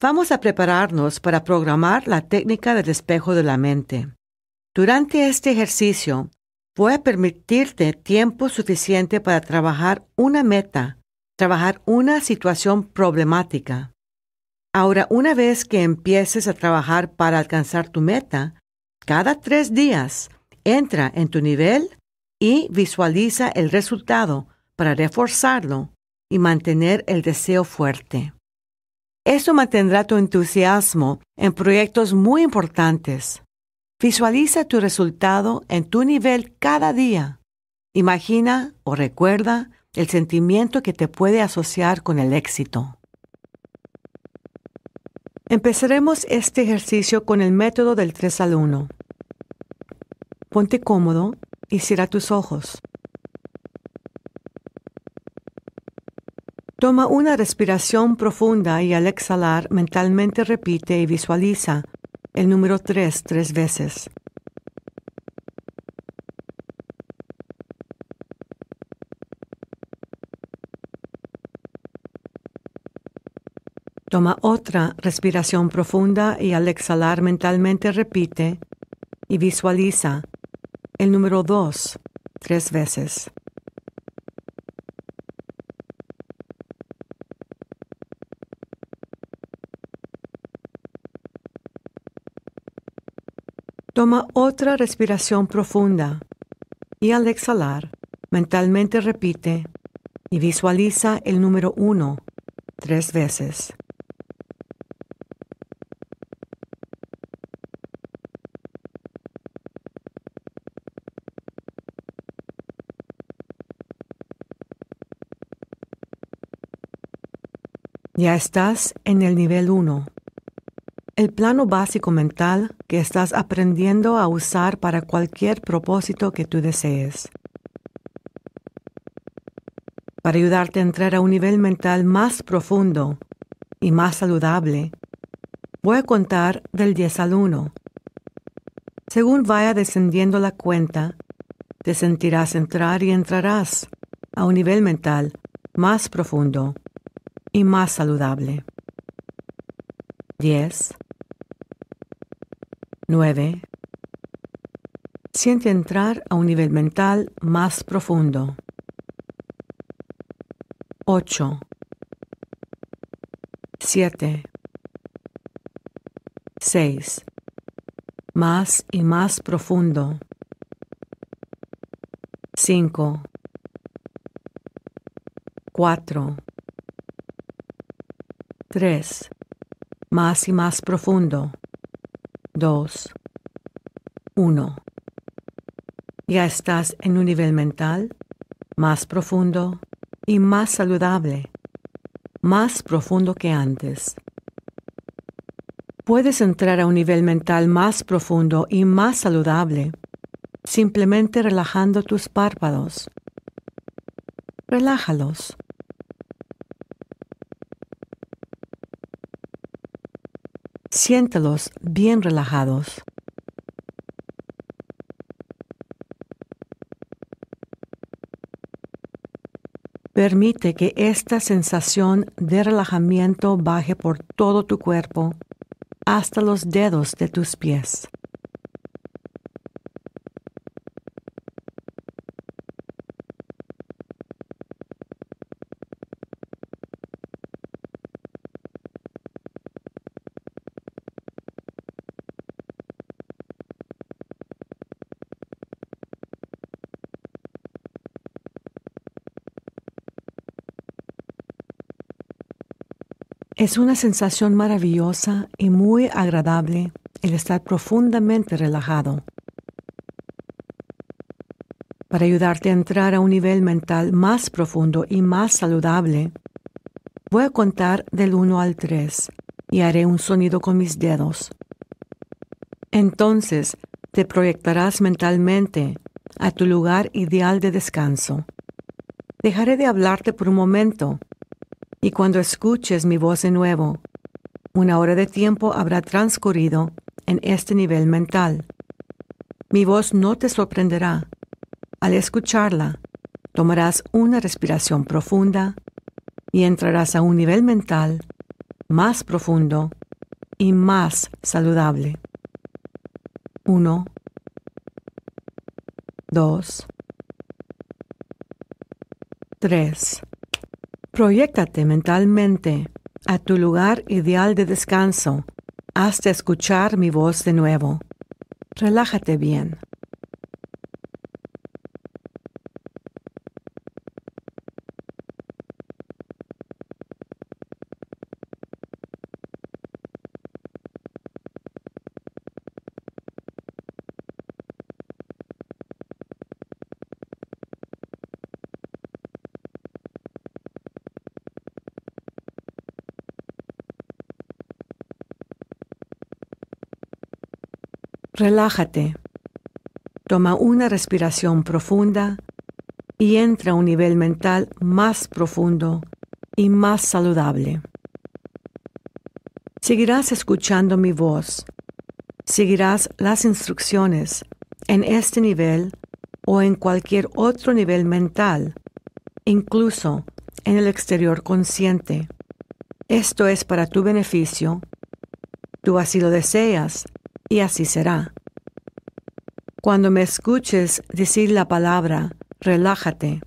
Vamos a prepararnos para programar la técnica del espejo de la mente. Durante este ejercicio, voy a permitirte tiempo suficiente para trabajar una meta, trabajar una situación problemática. Ahora, una vez que empieces a trabajar para alcanzar tu meta, cada tres días entra en tu nivel y visualiza el resultado para reforzarlo y mantener el deseo fuerte. Eso mantendrá tu entusiasmo en proyectos muy importantes. Visualiza tu resultado en tu nivel cada día. Imagina o recuerda el sentimiento que te puede asociar con el éxito. Empezaremos este ejercicio con el método del 3 al 1. Ponte cómodo y cierra tus ojos. Toma una respiración profunda y al exhalar mentalmente repite y visualiza el número 3 tres veces. Toma otra respiración profunda y al exhalar mentalmente repite y visualiza el número 2 tres veces. Toma otra respiración profunda y al exhalar, mentalmente repite y visualiza el número uno tres veces. Ya estás en el nivel 1 el plano básico mental que estás aprendiendo a usar para cualquier propósito que tú desees. Para ayudarte a entrar a un nivel mental más profundo y más saludable, voy a contar del 10 al 1. Según vaya descendiendo la cuenta, te sentirás entrar y entrarás a un nivel mental más profundo y más saludable. 10 9. Siente entrar a un nivel mental más profundo. 8. 7. 6. Más y más profundo. 5. 4. 3. Más y más profundo. 2, 1. Ya estás en un nivel mental más profundo y más saludable, más profundo que antes. Puedes entrar a un nivel mental más profundo y más saludable simplemente relajando tus párpados. Relájalos. Siéntelos bien relajados. Permite que esta sensación de relajamiento baje por todo tu cuerpo hasta los dedos de tus pies. Es una sensación maravillosa y muy agradable el estar profundamente relajado. Para ayudarte a entrar a un nivel mental más profundo y más saludable, voy a contar del 1 al 3 y haré un sonido con mis dedos. Entonces te proyectarás mentalmente a tu lugar ideal de descanso. Dejaré de hablarte por un momento y cuando escuches mi voz de nuevo, una hora de tiempo habrá transcurrido en este nivel mental. Mi voz no te sorprenderá. Al escucharla, tomarás una respiración profunda y entrarás a un nivel mental más profundo y más saludable. Uno, dos, tres. Proyéctate mentalmente a tu lugar ideal de descanso hasta escuchar mi voz de nuevo. Relájate bien. Relájate. Toma una respiración profunda y entra a un nivel mental más profundo y más saludable. Seguirás escuchando mi voz. Seguirás las instrucciones en este nivel o en cualquier otro nivel mental, incluso en el exterior consciente. Esto es para tu beneficio. Tú así lo deseas y así será. Cuando me escuches decir la palabra, relájate.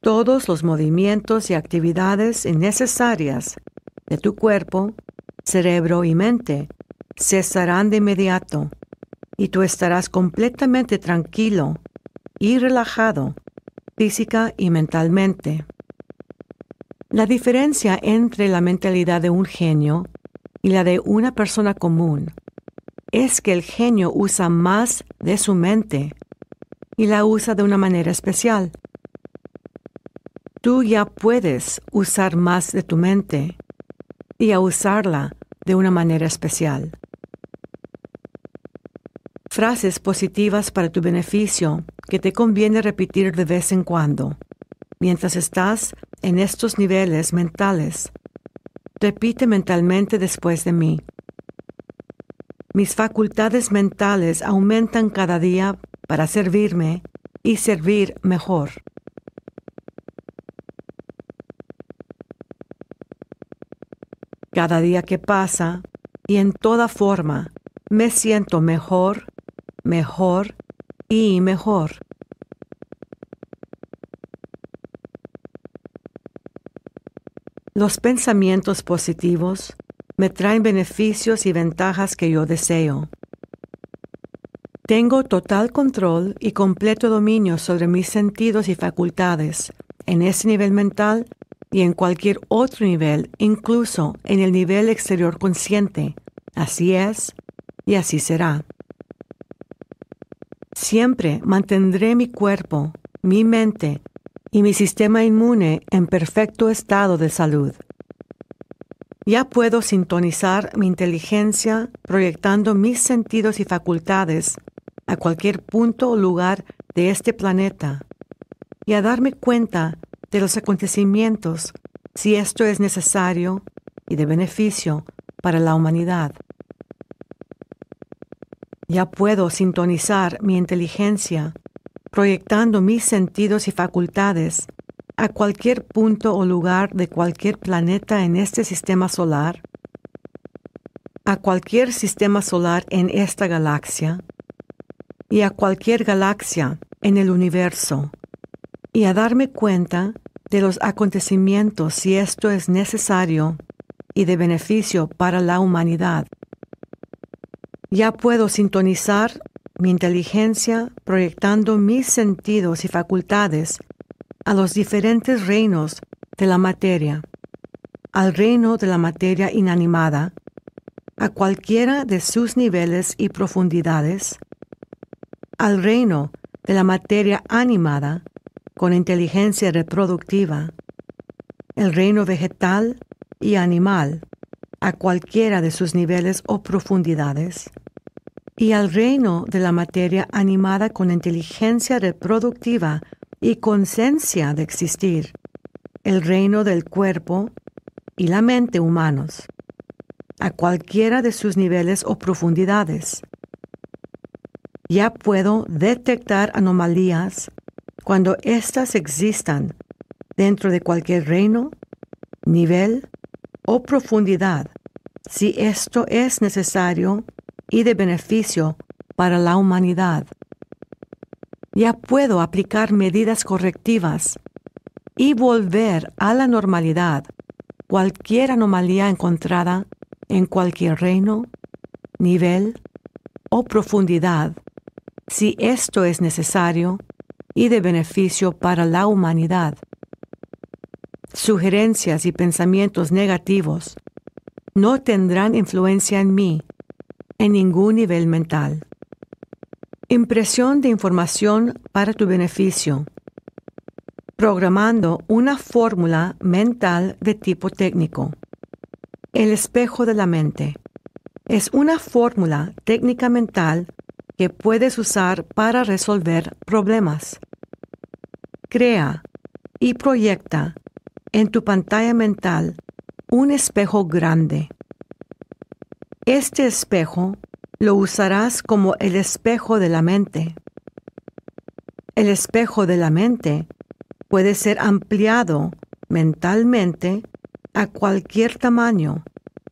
Todos los movimientos y actividades innecesarias de tu cuerpo, cerebro y mente cesarán de inmediato y tú estarás completamente tranquilo y relajado física y mentalmente. La diferencia entre la mentalidad de un genio y la de una persona común es que el genio usa más de su mente y la usa de una manera especial. Tú ya puedes usar más de tu mente y a usarla de una manera especial. Frases positivas para tu beneficio que te conviene repetir de vez en cuando, mientras estás en estos niveles mentales. Repite mentalmente después de mí. Mis facultades mentales aumentan cada día para servirme y servir mejor. Cada día que pasa y en toda forma me siento mejor, mejor y mejor. Los pensamientos positivos me traen beneficios y ventajas que yo deseo. Tengo total control y completo dominio sobre mis sentidos y facultades en ese nivel mental y en cualquier otro nivel, incluso en el nivel exterior consciente. Así es y así será. Siempre mantendré mi cuerpo, mi mente y mi sistema inmune en perfecto estado de salud. Ya puedo sintonizar mi inteligencia proyectando mis sentidos y facultades a cualquier punto o lugar de este planeta y a darme cuenta de los acontecimientos si esto es necesario y de beneficio para la humanidad. Ya puedo sintonizar mi inteligencia proyectando mis sentidos y facultades a cualquier punto o lugar de cualquier planeta en este sistema solar, a cualquier sistema solar en esta galaxia y a cualquier galaxia en el universo, y a darme cuenta de los acontecimientos si esto es necesario y de beneficio para la humanidad. Ya puedo sintonizar mi inteligencia proyectando mis sentidos y facultades a los diferentes reinos de la materia, al reino de la materia inanimada, a cualquiera de sus niveles y profundidades, al reino de la materia animada con inteligencia reproductiva, el reino vegetal y animal, a cualquiera de sus niveles o profundidades, y al reino de la materia animada con inteligencia reproductiva y conciencia de existir, el reino del cuerpo y la mente humanos, a cualquiera de sus niveles o profundidades. Ya puedo detectar anomalías cuando éstas existan dentro de cualquier reino, nivel o profundidad si esto es necesario y de beneficio para la humanidad. Ya puedo aplicar medidas correctivas y volver a la normalidad cualquier anomalía encontrada en cualquier reino, nivel o profundidad, si esto es necesario y de beneficio para la humanidad. Sugerencias y pensamientos negativos no tendrán influencia en mí en ningún nivel mental. Impresión de información para tu beneficio. Programando una fórmula mental de tipo técnico. El espejo de la mente. Es una fórmula técnica mental que puedes usar para resolver problemas. Crea y proyecta en tu pantalla mental un espejo grande. Este espejo lo usarás como el espejo de la mente. El espejo de la mente puede ser ampliado mentalmente a cualquier tamaño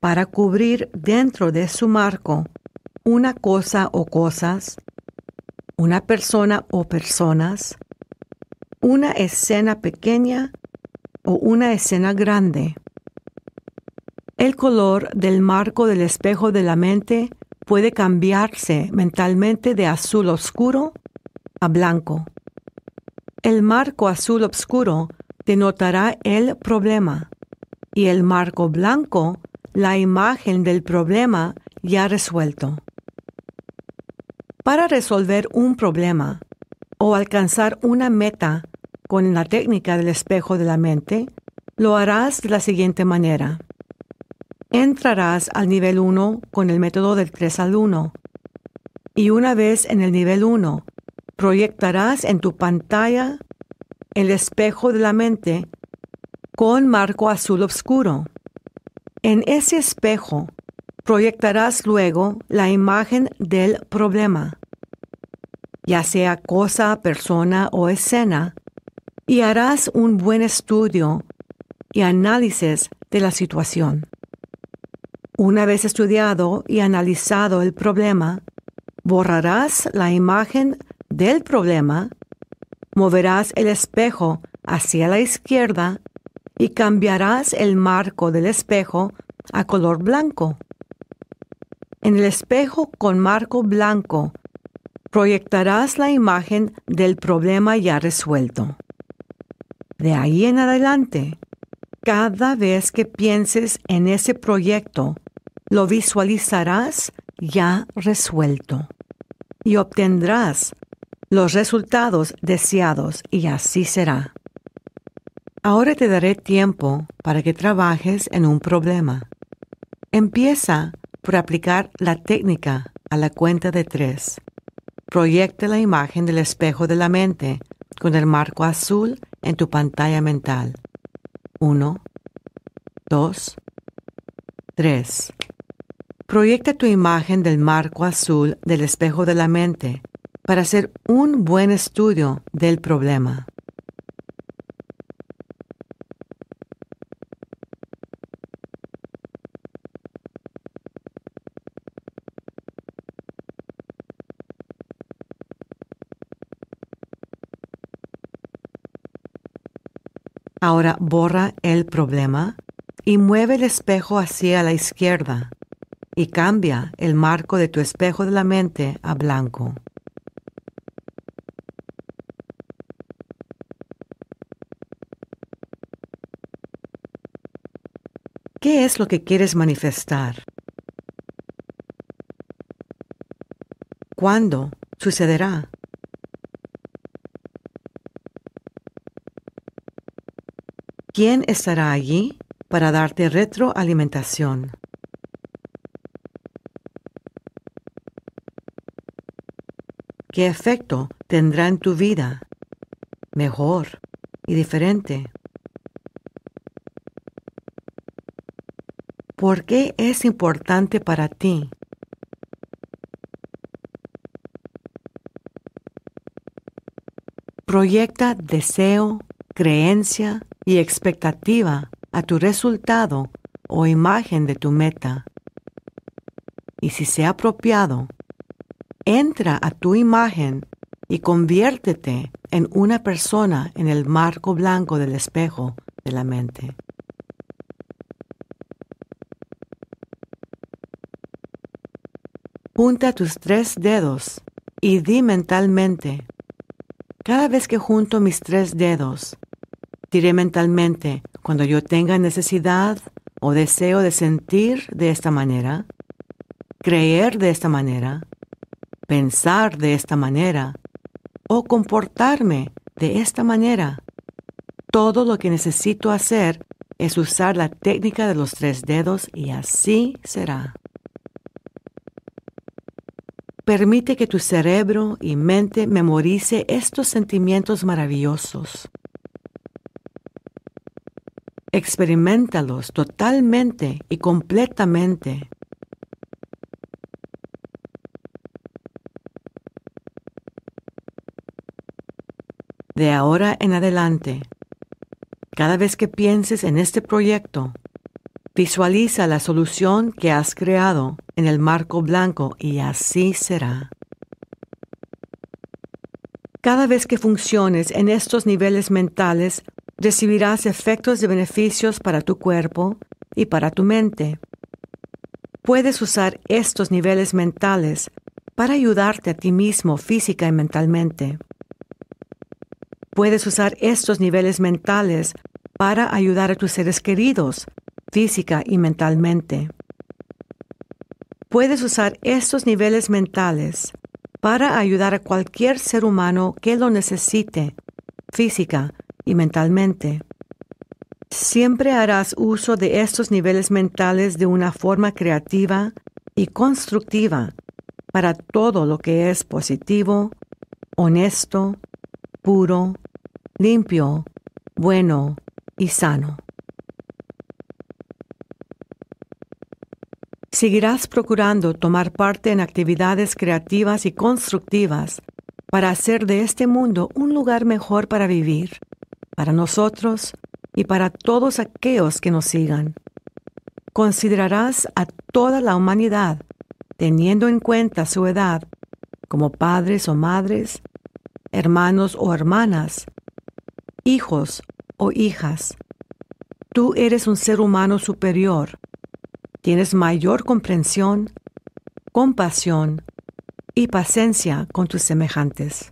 para cubrir dentro de su marco una cosa o cosas, una persona o personas, una escena pequeña o una escena grande. El color del marco del espejo de la mente puede cambiarse mentalmente de azul oscuro a blanco. El marco azul oscuro denotará el problema y el marco blanco la imagen del problema ya resuelto. Para resolver un problema o alcanzar una meta con la técnica del espejo de la mente, lo harás de la siguiente manera. Entrarás al nivel 1 con el método del 3 al 1 y una vez en el nivel 1, proyectarás en tu pantalla el espejo de la mente con marco azul oscuro. En ese espejo proyectarás luego la imagen del problema, ya sea cosa, persona o escena, y harás un buen estudio y análisis de la situación. Una vez estudiado y analizado el problema, borrarás la imagen del problema, moverás el espejo hacia la izquierda y cambiarás el marco del espejo a color blanco. En el espejo con marco blanco proyectarás la imagen del problema ya resuelto. De ahí en adelante, cada vez que pienses en ese proyecto, lo visualizarás ya resuelto y obtendrás los resultados deseados y así será. Ahora te daré tiempo para que trabajes en un problema. Empieza por aplicar la técnica a la cuenta de tres. Proyecta la imagen del espejo de la mente con el marco azul en tu pantalla mental. 1, 2, 3. Proyecta tu imagen del marco azul del espejo de la mente para hacer un buen estudio del problema. Ahora borra el problema y mueve el espejo hacia la izquierda y cambia el marco de tu espejo de la mente a blanco. ¿Qué es lo que quieres manifestar? ¿Cuándo sucederá? ¿Quién estará allí para darte retroalimentación? ¿Qué efecto tendrá en tu vida? Mejor y diferente. ¿Por qué es importante para ti? Proyecta deseo, creencia y expectativa a tu resultado o imagen de tu meta. Y si sea apropiado, entra a tu imagen y conviértete en una persona en el marco blanco del espejo de la mente. Junta tus tres dedos y di mentalmente, cada vez que junto mis tres dedos, diré mentalmente, cuando yo tenga necesidad o deseo de sentir de esta manera, creer de esta manera, pensar de esta manera o comportarme de esta manera. Todo lo que necesito hacer es usar la técnica de los tres dedos y así será. Permite que tu cerebro y mente memorice estos sentimientos maravillosos. Experimentalos totalmente y completamente. De ahora en adelante, cada vez que pienses en este proyecto, Visualiza la solución que has creado en el marco blanco y así será. Cada vez que funciones en estos niveles mentales, recibirás efectos de beneficios para tu cuerpo y para tu mente. Puedes usar estos niveles mentales para ayudarte a ti mismo física y mentalmente. Puedes usar estos niveles mentales para ayudar a tus seres queridos física y mentalmente. Puedes usar estos niveles mentales para ayudar a cualquier ser humano que lo necesite, física y mentalmente. Siempre harás uso de estos niveles mentales de una forma creativa y constructiva para todo lo que es positivo, honesto, puro, limpio, bueno y sano. Seguirás procurando tomar parte en actividades creativas y constructivas para hacer de este mundo un lugar mejor para vivir, para nosotros y para todos aquellos que nos sigan. Considerarás a toda la humanidad, teniendo en cuenta su edad, como padres o madres, hermanos o hermanas, hijos o hijas. Tú eres un ser humano superior tienes mayor comprensión, compasión y paciencia con tus semejantes.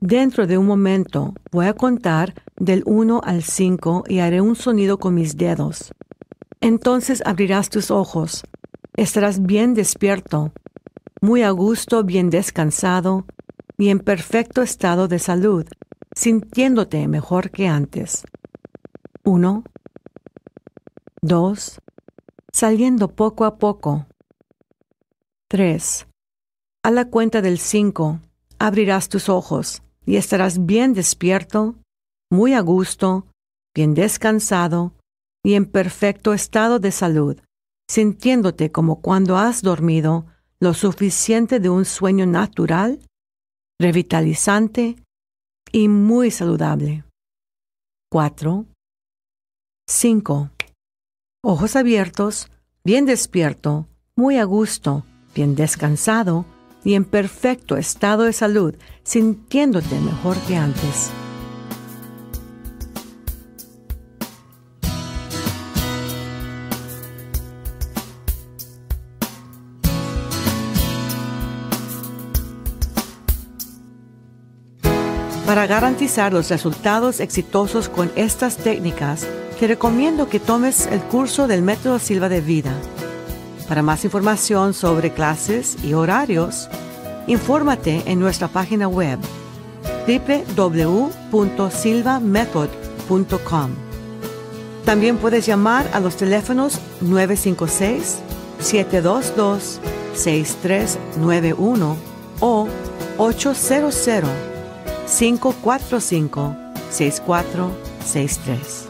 Dentro de un momento voy a contar del 1 al 5 y haré un sonido con mis dedos. Entonces abrirás tus ojos, estarás bien despierto, muy a gusto, bien descansado y en perfecto estado de salud, sintiéndote mejor que antes. 1, 2, saliendo poco a poco. 3. A la cuenta del 5, abrirás tus ojos y estarás bien despierto, muy a gusto, bien descansado y en perfecto estado de salud, sintiéndote como cuando has dormido lo suficiente de un sueño natural, revitalizante y muy saludable. 4. 5 ojos abiertos, bien despierto, muy a gusto, bien descansado y en perfecto estado de salud, sintiéndote mejor que antes. Para garantizar los resultados exitosos con estas técnicas, te recomiendo que tomes el curso del método Silva de Vida. Para más información sobre clases y horarios, infórmate en nuestra página web www.silvamethod.com. También puedes llamar a los teléfonos 956-722-6391 o 800 545 6463.